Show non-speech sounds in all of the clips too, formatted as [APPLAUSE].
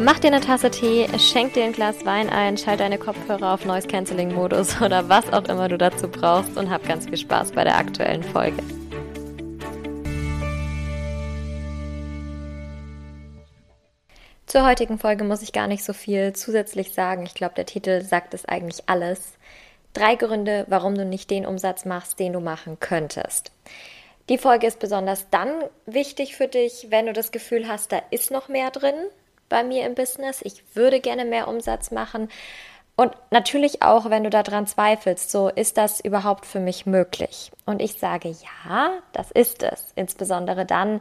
Mach dir eine Tasse Tee, schenk dir ein Glas Wein ein, schalt deine Kopfhörer auf Noise Cancelling Modus [LAUGHS] oder was auch immer du dazu brauchst und hab ganz viel Spaß bei der aktuellen Folge. Zur heutigen Folge muss ich gar nicht so viel zusätzlich sagen. Ich glaube, der Titel sagt es eigentlich alles. Drei Gründe, warum du nicht den Umsatz machst, den du machen könntest. Die Folge ist besonders dann wichtig für dich, wenn du das Gefühl hast, da ist noch mehr drin, bei mir im Business. Ich würde gerne mehr Umsatz machen. Und natürlich auch, wenn du daran zweifelst, so ist das überhaupt für mich möglich? Und ich sage, ja, das ist es. Insbesondere dann,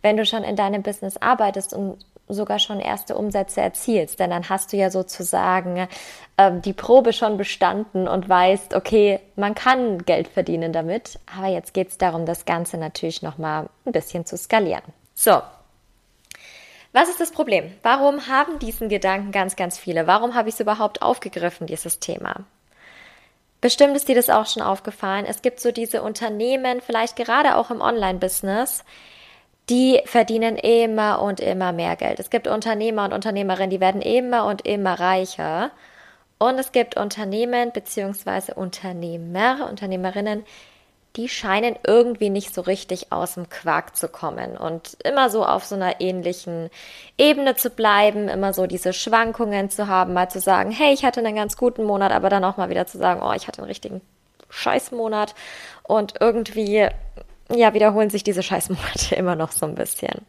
wenn du schon in deinem Business arbeitest und sogar schon erste Umsätze erzielst. Denn dann hast du ja sozusagen ähm, die Probe schon bestanden und weißt, okay, man kann Geld verdienen damit. Aber jetzt geht es darum, das Ganze natürlich nochmal ein bisschen zu skalieren. So, was ist das Problem? Warum haben diesen Gedanken ganz, ganz viele? Warum habe ich es überhaupt aufgegriffen, dieses Thema? Bestimmt ist dir das auch schon aufgefallen. Es gibt so diese Unternehmen, vielleicht gerade auch im Online-Business, die verdienen immer und immer mehr Geld. Es gibt Unternehmer und Unternehmerinnen, die werden immer und immer reicher. Und es gibt Unternehmen bzw. Unternehmer, Unternehmerinnen, die scheinen irgendwie nicht so richtig aus dem Quark zu kommen und immer so auf so einer ähnlichen Ebene zu bleiben, immer so diese Schwankungen zu haben, mal zu sagen, hey, ich hatte einen ganz guten Monat, aber dann auch mal wieder zu sagen, oh, ich hatte einen richtigen Scheißmonat und irgendwie, ja, wiederholen sich diese Scheißmonate [LAUGHS] immer noch so ein bisschen.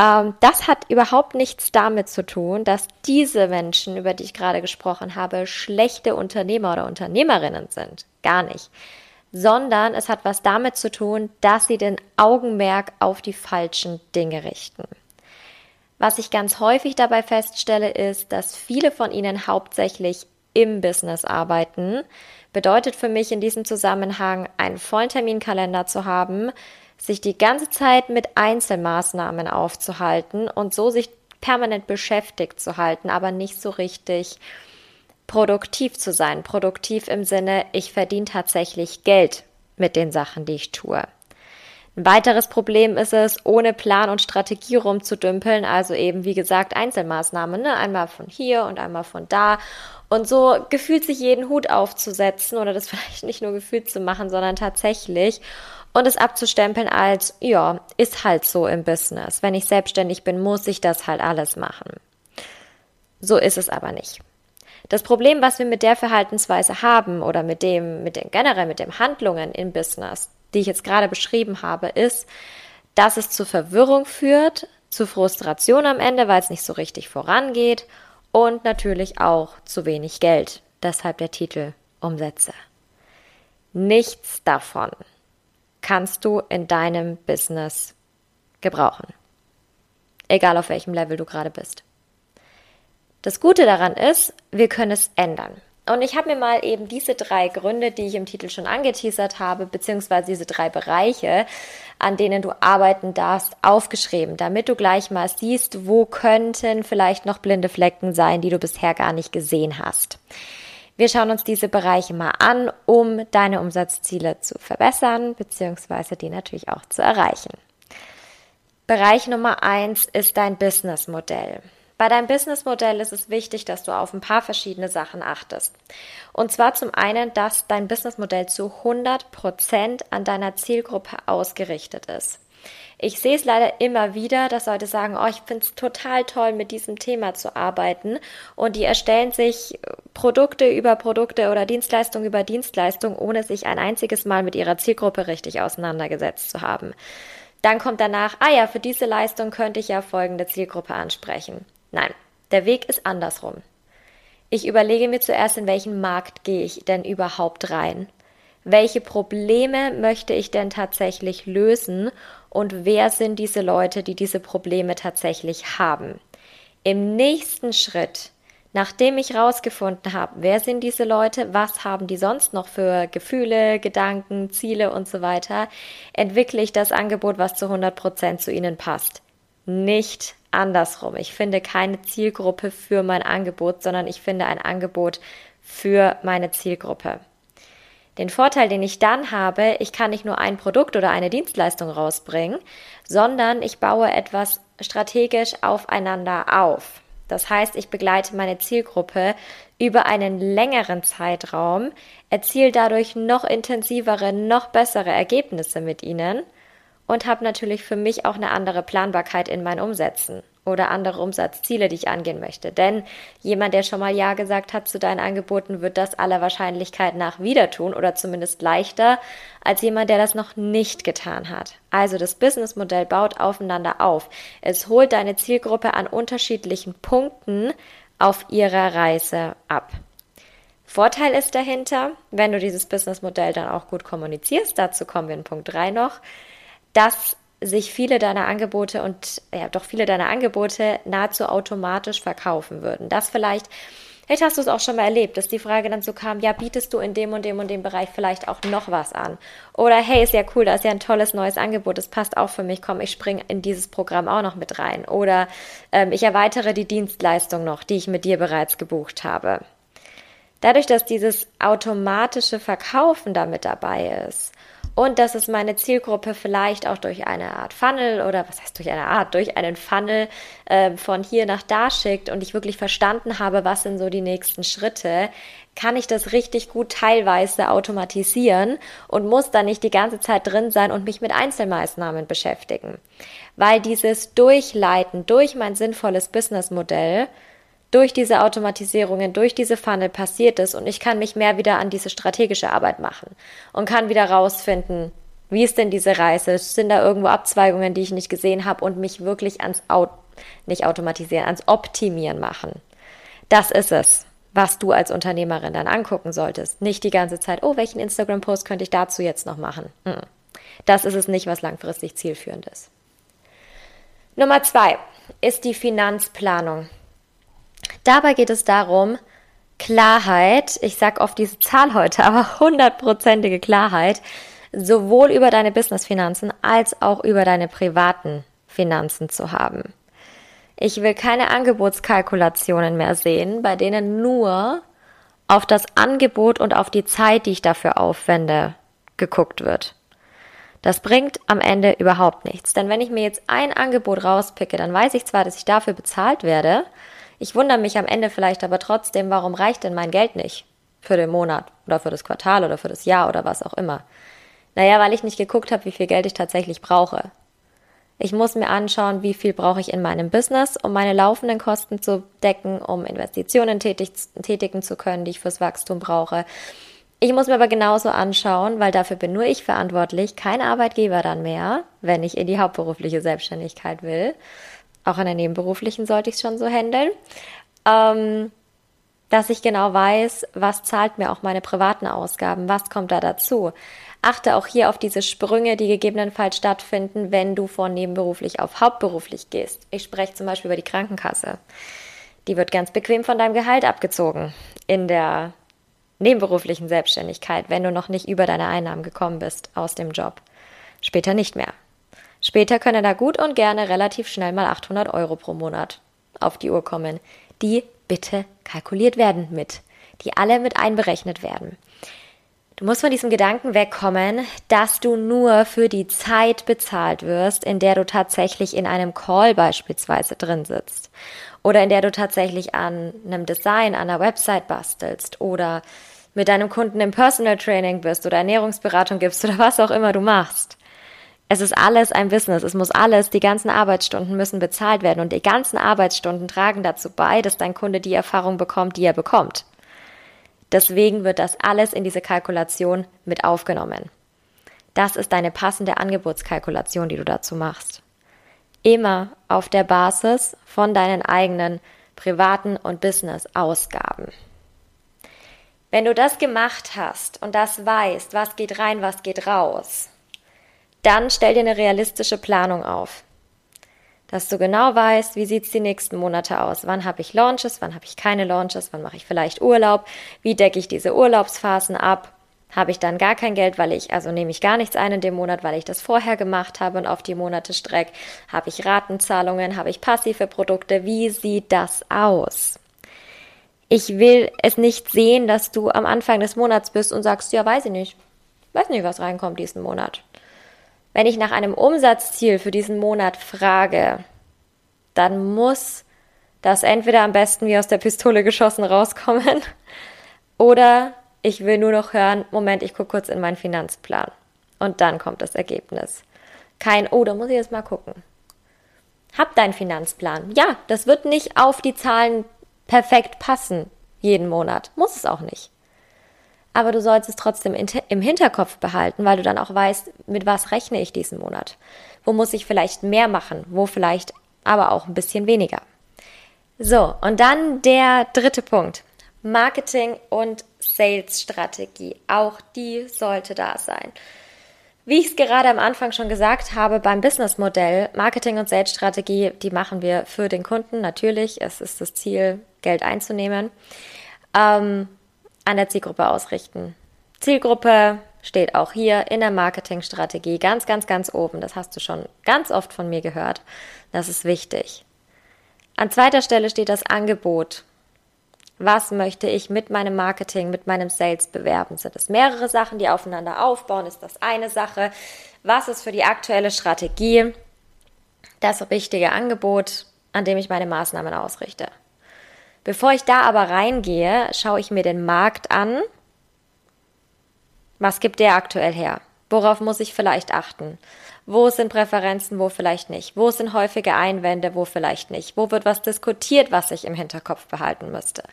Ähm, das hat überhaupt nichts damit zu tun, dass diese Menschen, über die ich gerade gesprochen habe, schlechte Unternehmer oder Unternehmerinnen sind. Gar nicht sondern es hat was damit zu tun, dass sie den Augenmerk auf die falschen Dinge richten. Was ich ganz häufig dabei feststelle, ist, dass viele von ihnen hauptsächlich im Business arbeiten. Bedeutet für mich in diesem Zusammenhang, einen vollen Terminkalender zu haben, sich die ganze Zeit mit Einzelmaßnahmen aufzuhalten und so sich permanent beschäftigt zu halten, aber nicht so richtig produktiv zu sein. Produktiv im Sinne, ich verdiene tatsächlich Geld mit den Sachen, die ich tue. Ein weiteres Problem ist es, ohne Plan und Strategie rumzudümpeln, also eben wie gesagt Einzelmaßnahmen, ne? einmal von hier und einmal von da und so gefühlt sich jeden Hut aufzusetzen oder das [LAUGHS] vielleicht nicht nur gefühlt zu machen, sondern tatsächlich und es abzustempeln als, ja, ist halt so im Business. Wenn ich selbstständig bin, muss ich das halt alles machen. So ist es aber nicht. Das Problem, was wir mit der Verhaltensweise haben oder mit dem, mit den generell mit den Handlungen im Business, die ich jetzt gerade beschrieben habe, ist, dass es zu Verwirrung führt, zu Frustration am Ende, weil es nicht so richtig vorangeht und natürlich auch zu wenig Geld. Deshalb der Titel Umsätze. Nichts davon kannst du in deinem Business gebrauchen. Egal auf welchem Level du gerade bist. Das Gute daran ist, wir können es ändern. Und ich habe mir mal eben diese drei Gründe, die ich im Titel schon angeteasert habe, beziehungsweise diese drei Bereiche, an denen du arbeiten darfst, aufgeschrieben, damit du gleich mal siehst, wo könnten vielleicht noch blinde Flecken sein, die du bisher gar nicht gesehen hast. Wir schauen uns diese Bereiche mal an, um deine Umsatzziele zu verbessern, beziehungsweise die natürlich auch zu erreichen. Bereich Nummer eins ist dein Businessmodell. Bei deinem Businessmodell ist es wichtig, dass du auf ein paar verschiedene Sachen achtest. Und zwar zum einen, dass dein Businessmodell zu 100 Prozent an deiner Zielgruppe ausgerichtet ist. Ich sehe es leider immer wieder, dass Leute sagen, oh, ich finde es total toll, mit diesem Thema zu arbeiten. Und die erstellen sich Produkte über Produkte oder Dienstleistung über Dienstleistung, ohne sich ein einziges Mal mit ihrer Zielgruppe richtig auseinandergesetzt zu haben. Dann kommt danach, ah ja, für diese Leistung könnte ich ja folgende Zielgruppe ansprechen. Nein, der Weg ist andersrum. Ich überlege mir zuerst, in welchen Markt gehe ich denn überhaupt rein? Welche Probleme möchte ich denn tatsächlich lösen und wer sind diese Leute, die diese Probleme tatsächlich haben? Im nächsten Schritt, nachdem ich rausgefunden habe, wer sind diese Leute, was haben die sonst noch für Gefühle, Gedanken, Ziele und so weiter, entwickle ich das Angebot, was zu 100 Prozent zu ihnen passt. Nicht andersrum. Ich finde keine Zielgruppe für mein Angebot, sondern ich finde ein Angebot für meine Zielgruppe. Den Vorteil, den ich dann habe, ich kann nicht nur ein Produkt oder eine Dienstleistung rausbringen, sondern ich baue etwas strategisch aufeinander auf. Das heißt, ich begleite meine Zielgruppe über einen längeren Zeitraum, erziele dadurch noch intensivere, noch bessere Ergebnisse mit ihnen und habe natürlich für mich auch eine andere Planbarkeit in mein Umsetzen oder andere Umsatzziele, die ich angehen möchte. Denn jemand, der schon mal Ja gesagt hat zu deinen Angeboten, wird das aller Wahrscheinlichkeit nach wieder tun oder zumindest leichter als jemand, der das noch nicht getan hat. Also das Businessmodell baut aufeinander auf. Es holt deine Zielgruppe an unterschiedlichen Punkten auf ihrer Reise ab. Vorteil ist dahinter, wenn du dieses Businessmodell dann auch gut kommunizierst, dazu kommen wir in Punkt 3 noch, dass sich viele deiner Angebote und ja doch viele deiner Angebote nahezu automatisch verkaufen würden. Das vielleicht, vielleicht hast du es auch schon mal erlebt, dass die Frage dann so kam, ja, bietest du in dem und dem und dem Bereich vielleicht auch noch was an? Oder hey, ist ja cool, da ist ja ein tolles neues Angebot, das passt auch für mich, komm, ich springe in dieses Programm auch noch mit rein. Oder ähm, ich erweitere die Dienstleistung noch, die ich mit dir bereits gebucht habe. Dadurch, dass dieses automatische Verkaufen da mit dabei ist, und dass es meine Zielgruppe vielleicht auch durch eine Art Funnel oder was heißt durch eine Art, durch einen Funnel äh, von hier nach da schickt und ich wirklich verstanden habe, was sind so die nächsten Schritte, kann ich das richtig gut teilweise automatisieren und muss dann nicht die ganze Zeit drin sein und mich mit Einzelmaßnahmen beschäftigen. Weil dieses Durchleiten durch mein sinnvolles Businessmodell durch diese Automatisierungen, durch diese Funnel passiert es und ich kann mich mehr wieder an diese strategische Arbeit machen und kann wieder rausfinden, wie ist denn diese Reise? Sind da irgendwo Abzweigungen, die ich nicht gesehen habe und mich wirklich ans Au nicht automatisieren, ans Optimieren machen? Das ist es, was du als Unternehmerin dann angucken solltest. Nicht die ganze Zeit, oh, welchen Instagram-Post könnte ich dazu jetzt noch machen? Das ist es nicht, was langfristig zielführend ist. Nummer zwei ist die Finanzplanung. Dabei geht es darum, Klarheit, ich sage oft diese Zahl heute, [LAUGHS] aber hundertprozentige Klarheit, sowohl über deine Businessfinanzen als auch über deine privaten Finanzen zu haben. Ich will keine Angebotskalkulationen mehr sehen, bei denen nur auf das Angebot und auf die Zeit, die ich dafür aufwende, geguckt wird. Das bringt am Ende überhaupt nichts. Denn wenn ich mir jetzt ein Angebot rauspicke, dann weiß ich zwar, dass ich dafür bezahlt werde, ich wundere mich am Ende vielleicht aber trotzdem, warum reicht denn mein Geld nicht für den Monat oder für das Quartal oder für das Jahr oder was auch immer. Naja, weil ich nicht geguckt habe, wie viel Geld ich tatsächlich brauche. Ich muss mir anschauen, wie viel brauche ich in meinem Business, um meine laufenden Kosten zu decken, um Investitionen tätig, tätigen zu können, die ich fürs Wachstum brauche. Ich muss mir aber genauso anschauen, weil dafür bin nur ich verantwortlich, kein Arbeitgeber dann mehr, wenn ich in die hauptberufliche Selbstständigkeit will auch in der nebenberuflichen sollte ich es schon so handeln, ähm, dass ich genau weiß, was zahlt mir auch meine privaten Ausgaben, was kommt da dazu. Achte auch hier auf diese Sprünge, die gegebenenfalls stattfinden, wenn du von nebenberuflich auf hauptberuflich gehst. Ich spreche zum Beispiel über die Krankenkasse. Die wird ganz bequem von deinem Gehalt abgezogen in der nebenberuflichen Selbstständigkeit, wenn du noch nicht über deine Einnahmen gekommen bist aus dem Job. Später nicht mehr. Später können da gut und gerne relativ schnell mal 800 Euro pro Monat auf die Uhr kommen, die bitte kalkuliert werden mit, die alle mit einberechnet werden. Du musst von diesem Gedanken wegkommen, dass du nur für die Zeit bezahlt wirst, in der du tatsächlich in einem Call beispielsweise drin sitzt oder in der du tatsächlich an einem Design, an einer Website bastelst oder mit deinem Kunden im Personal Training bist oder Ernährungsberatung gibst oder was auch immer du machst. Es ist alles ein Business. Es muss alles, die ganzen Arbeitsstunden müssen bezahlt werden und die ganzen Arbeitsstunden tragen dazu bei, dass dein Kunde die Erfahrung bekommt, die er bekommt. Deswegen wird das alles in diese Kalkulation mit aufgenommen. Das ist deine passende Angebotskalkulation, die du dazu machst. Immer auf der Basis von deinen eigenen privaten und Business-Ausgaben. Wenn du das gemacht hast und das weißt, was geht rein, was geht raus, dann stell dir eine realistische Planung auf. Dass du genau weißt, wie sieht's die nächsten Monate aus? Wann habe ich Launches, wann habe ich keine Launches, wann mache ich vielleicht Urlaub, wie decke ich diese Urlaubsphasen ab? Habe ich dann gar kein Geld, weil ich, also nehme ich gar nichts ein in dem Monat, weil ich das vorher gemacht habe und auf die Monate strecke? Habe ich Ratenzahlungen? Habe ich passive Produkte? Wie sieht das aus? Ich will es nicht sehen, dass du am Anfang des Monats bist und sagst, ja, weiß ich nicht. Weiß nicht, was reinkommt diesen Monat. Wenn ich nach einem Umsatzziel für diesen Monat frage, dann muss das entweder am besten wie aus der Pistole geschossen rauskommen [LAUGHS] oder ich will nur noch hören, Moment, ich gucke kurz in meinen Finanzplan. Und dann kommt das Ergebnis. Kein, oh, da muss ich jetzt mal gucken. Hab deinen Finanzplan. Ja, das wird nicht auf die Zahlen perfekt passen jeden Monat. Muss es auch nicht. Aber du sollst es trotzdem im Hinterkopf behalten, weil du dann auch weißt, mit was rechne ich diesen Monat. Wo muss ich vielleicht mehr machen, wo vielleicht aber auch ein bisschen weniger. So, und dann der dritte Punkt. Marketing und Sales-Strategie. Auch die sollte da sein. Wie ich es gerade am Anfang schon gesagt habe, beim Businessmodell, Marketing und Sales-Strategie, die machen wir für den Kunden natürlich. Es ist das Ziel, Geld einzunehmen. Ähm, an der Zielgruppe ausrichten. Zielgruppe steht auch hier in der Marketingstrategie ganz, ganz, ganz oben. Das hast du schon ganz oft von mir gehört. Das ist wichtig. An zweiter Stelle steht das Angebot. Was möchte ich mit meinem Marketing, mit meinem Sales bewerben? Sind es mehrere Sachen, die aufeinander aufbauen? Ist das eine Sache? Was ist für die aktuelle Strategie das richtige Angebot, an dem ich meine Maßnahmen ausrichte? Bevor ich da aber reingehe, schaue ich mir den Markt an. Was gibt der aktuell her? Worauf muss ich vielleicht achten? Wo sind Präferenzen, wo vielleicht nicht? Wo sind häufige Einwände, wo vielleicht nicht? Wo wird was diskutiert, was ich im Hinterkopf behalten müsste?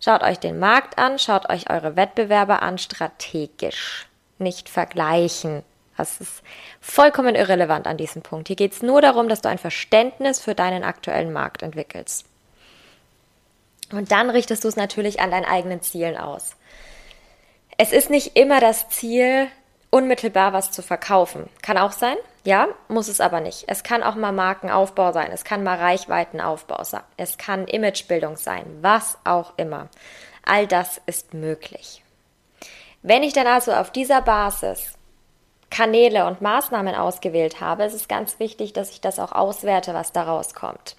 Schaut euch den Markt an, schaut euch eure Wettbewerber an, strategisch, nicht vergleichen. Das ist vollkommen irrelevant an diesem Punkt. Hier geht es nur darum, dass du ein Verständnis für deinen aktuellen Markt entwickelst. Und dann richtest du es natürlich an deinen eigenen Zielen aus. Es ist nicht immer das Ziel, unmittelbar was zu verkaufen. Kann auch sein, ja, muss es aber nicht. Es kann auch mal Markenaufbau sein, es kann mal Reichweitenaufbau sein, es kann Imagebildung sein, was auch immer. All das ist möglich. Wenn ich dann also auf dieser Basis Kanäle und Maßnahmen ausgewählt habe, ist es ganz wichtig, dass ich das auch auswerte, was daraus kommt.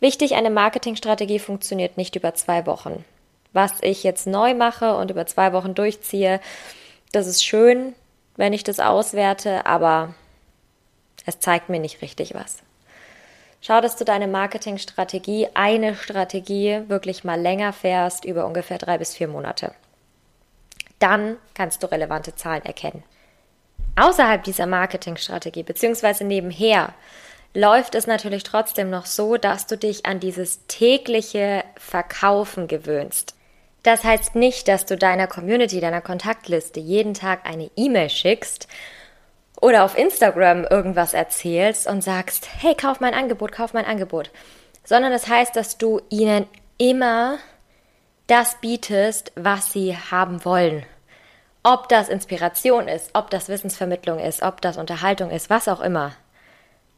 Wichtig, eine Marketingstrategie funktioniert nicht über zwei Wochen. Was ich jetzt neu mache und über zwei Wochen durchziehe, das ist schön, wenn ich das auswerte, aber es zeigt mir nicht richtig was. Schau, dass du deine Marketingstrategie, eine Strategie wirklich mal länger fährst, über ungefähr drei bis vier Monate. Dann kannst du relevante Zahlen erkennen. Außerhalb dieser Marketingstrategie, beziehungsweise nebenher, läuft es natürlich trotzdem noch so, dass du dich an dieses tägliche Verkaufen gewöhnst. Das heißt nicht, dass du deiner Community, deiner Kontaktliste jeden Tag eine E-Mail schickst oder auf Instagram irgendwas erzählst und sagst, hey, kauf mein Angebot, kauf mein Angebot. Sondern es das heißt, dass du ihnen immer das bietest, was sie haben wollen. Ob das Inspiration ist, ob das Wissensvermittlung ist, ob das Unterhaltung ist, was auch immer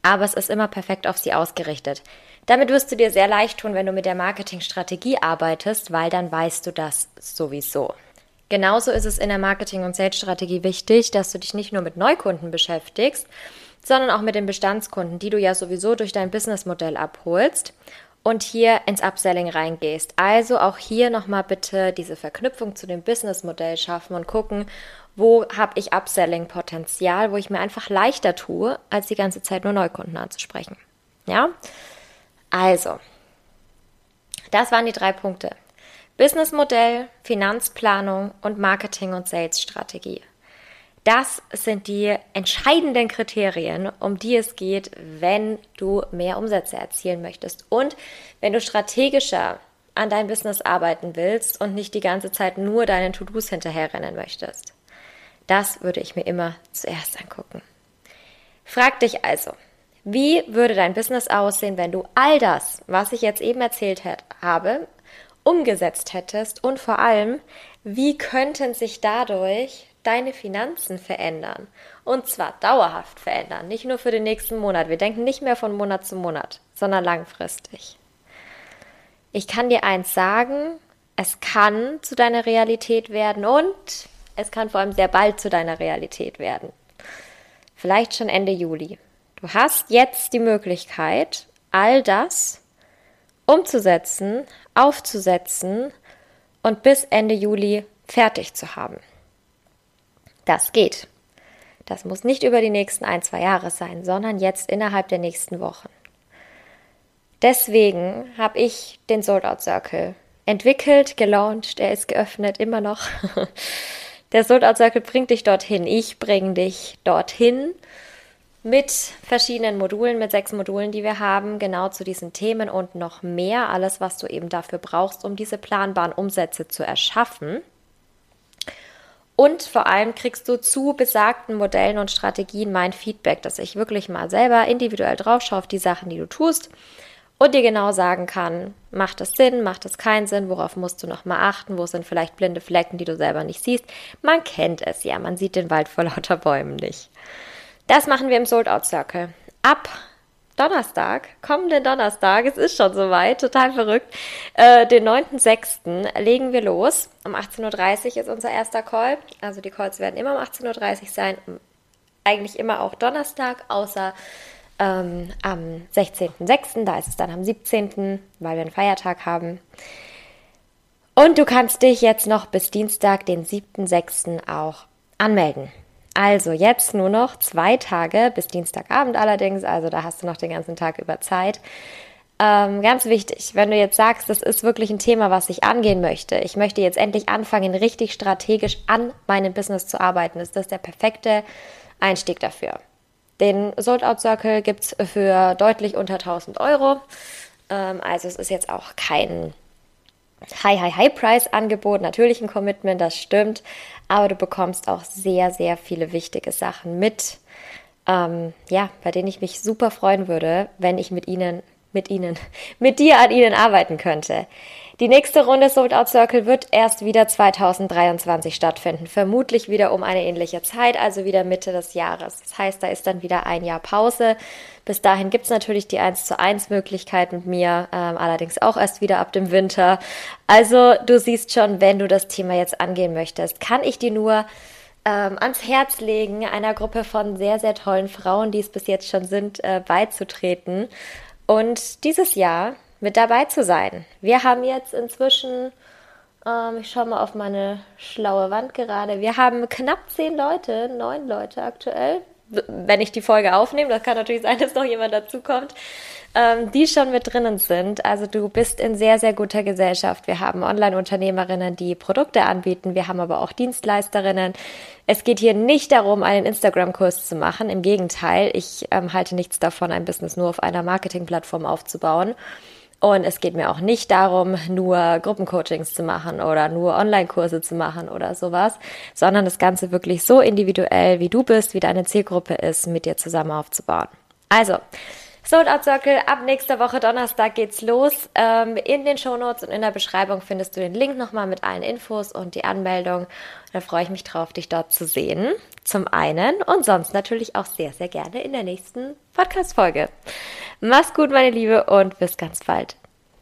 aber es ist immer perfekt auf sie ausgerichtet. Damit wirst du dir sehr leicht tun, wenn du mit der Marketingstrategie arbeitest, weil dann weißt du das sowieso. Genauso ist es in der Marketing- und Sales-Strategie wichtig, dass du dich nicht nur mit Neukunden beschäftigst, sondern auch mit den Bestandskunden, die du ja sowieso durch dein Businessmodell abholst und hier ins Upselling reingehst. Also auch hier nochmal bitte diese Verknüpfung zu dem Businessmodell schaffen und gucken, wo habe ich Upselling-Potenzial, wo ich mir einfach leichter tue, als die ganze Zeit nur Neukunden anzusprechen. Ja? Also, das waren die drei Punkte. Businessmodell, Finanzplanung und Marketing- und Sales-Strategie. Das sind die entscheidenden Kriterien, um die es geht, wenn du mehr Umsätze erzielen möchtest und wenn du strategischer an deinem Business arbeiten willst und nicht die ganze Zeit nur deinen To-Dos hinterherrennen möchtest. Das würde ich mir immer zuerst angucken. Frag dich also, wie würde dein Business aussehen, wenn du all das, was ich jetzt eben erzählt habe, umgesetzt hättest und vor allem, wie könnten sich dadurch deine Finanzen verändern? Und zwar dauerhaft verändern, nicht nur für den nächsten Monat. Wir denken nicht mehr von Monat zu Monat, sondern langfristig. Ich kann dir eins sagen, es kann zu deiner Realität werden und es kann vor allem sehr bald zu deiner Realität werden. Vielleicht schon Ende Juli. Du hast jetzt die Möglichkeit, all das umzusetzen, aufzusetzen und bis Ende Juli fertig zu haben. Das geht. Das muss nicht über die nächsten ein, zwei Jahre sein, sondern jetzt innerhalb der nächsten Wochen. Deswegen habe ich den Sold Out Circle entwickelt, gelauncht, er ist geöffnet, immer noch. [LAUGHS] Der Sold Out Circle bringt dich dorthin. Ich bringe dich dorthin mit verschiedenen Modulen, mit sechs Modulen, die wir haben, genau zu diesen Themen und noch mehr. Alles, was du eben dafür brauchst, um diese planbaren Umsätze zu erschaffen. Und vor allem kriegst du zu besagten Modellen und Strategien mein Feedback, dass ich wirklich mal selber individuell drauf schaue auf die Sachen, die du tust und dir genau sagen kann, macht das Sinn, macht das keinen Sinn, worauf musst du nochmal achten, wo sind vielleicht blinde Flecken, die du selber nicht siehst. Man kennt es ja, man sieht den Wald vor lauter Bäumen nicht. Das machen wir im Sold Out Circle. Ab Donnerstag, kommenden Donnerstag, es ist schon soweit, total verrückt, äh, den 9.6. legen wir los. Um 18.30 Uhr ist unser erster Call. Also die Calls werden immer um 18.30 Uhr sein. Eigentlich immer auch Donnerstag, außer ähm, am 16.06., da ist es dann am 17., weil wir einen Feiertag haben. Und du kannst dich jetzt noch bis Dienstag, den 7.06. auch anmelden. Also jetzt nur noch zwei Tage bis Dienstagabend allerdings, also da hast du noch den ganzen Tag über Zeit. Ähm, ganz wichtig, wenn du jetzt sagst, das ist wirklich ein Thema, was ich angehen möchte, ich möchte jetzt endlich anfangen, richtig strategisch an meinem Business zu arbeiten, ist das der perfekte Einstieg dafür. Den Sold Out Circle gibt es für deutlich unter 1000 Euro. Ähm, also es ist jetzt auch kein High, High, High Price Angebot. Natürlich ein Commitment, das stimmt. Aber du bekommst auch sehr, sehr viele wichtige Sachen mit. Ähm, ja, bei denen ich mich super freuen würde, wenn ich mit ihnen, mit ihnen, [LAUGHS] mit dir an ihnen arbeiten könnte. Die nächste Runde Sold Out Circle wird erst wieder 2023 stattfinden. Vermutlich wieder um eine ähnliche Zeit, also wieder Mitte des Jahres. Das heißt, da ist dann wieder ein Jahr Pause. Bis dahin gibt's natürlich die 1 zu 1 Möglichkeit mit mir, ähm, allerdings auch erst wieder ab dem Winter. Also du siehst schon, wenn du das Thema jetzt angehen möchtest, kann ich dir nur ähm, ans Herz legen, einer Gruppe von sehr, sehr tollen Frauen, die es bis jetzt schon sind, äh, beizutreten. Und dieses Jahr mit dabei zu sein. Wir haben jetzt inzwischen, ähm, ich schaue mal auf meine schlaue Wand gerade, wir haben knapp zehn Leute, neun Leute aktuell, wenn ich die Folge aufnehme, das kann natürlich [LAUGHS] sein, dass noch jemand dazukommt, ähm, die schon mit drinnen sind. Also du bist in sehr, sehr guter Gesellschaft. Wir haben Online-Unternehmerinnen, die Produkte anbieten. Wir haben aber auch Dienstleisterinnen. Es geht hier nicht darum, einen Instagram-Kurs zu machen. Im Gegenteil, ich ähm, halte nichts davon, ein Business nur auf einer Marketing-Plattform aufzubauen. Und es geht mir auch nicht darum, nur Gruppencoachings zu machen oder nur Online-Kurse zu machen oder sowas, sondern das Ganze wirklich so individuell, wie du bist, wie deine Zielgruppe ist, mit dir zusammen aufzubauen. Also, Sold Out Circle, ab nächster Woche Donnerstag geht's los. Ähm, in den Shownotes und in der Beschreibung findest du den Link nochmal mit allen Infos und die Anmeldung. Da freue ich mich drauf, dich dort zu sehen. Zum einen und sonst natürlich auch sehr, sehr gerne in der nächsten Podcast-Folge. Mach's gut, meine Liebe, und bis ganz bald.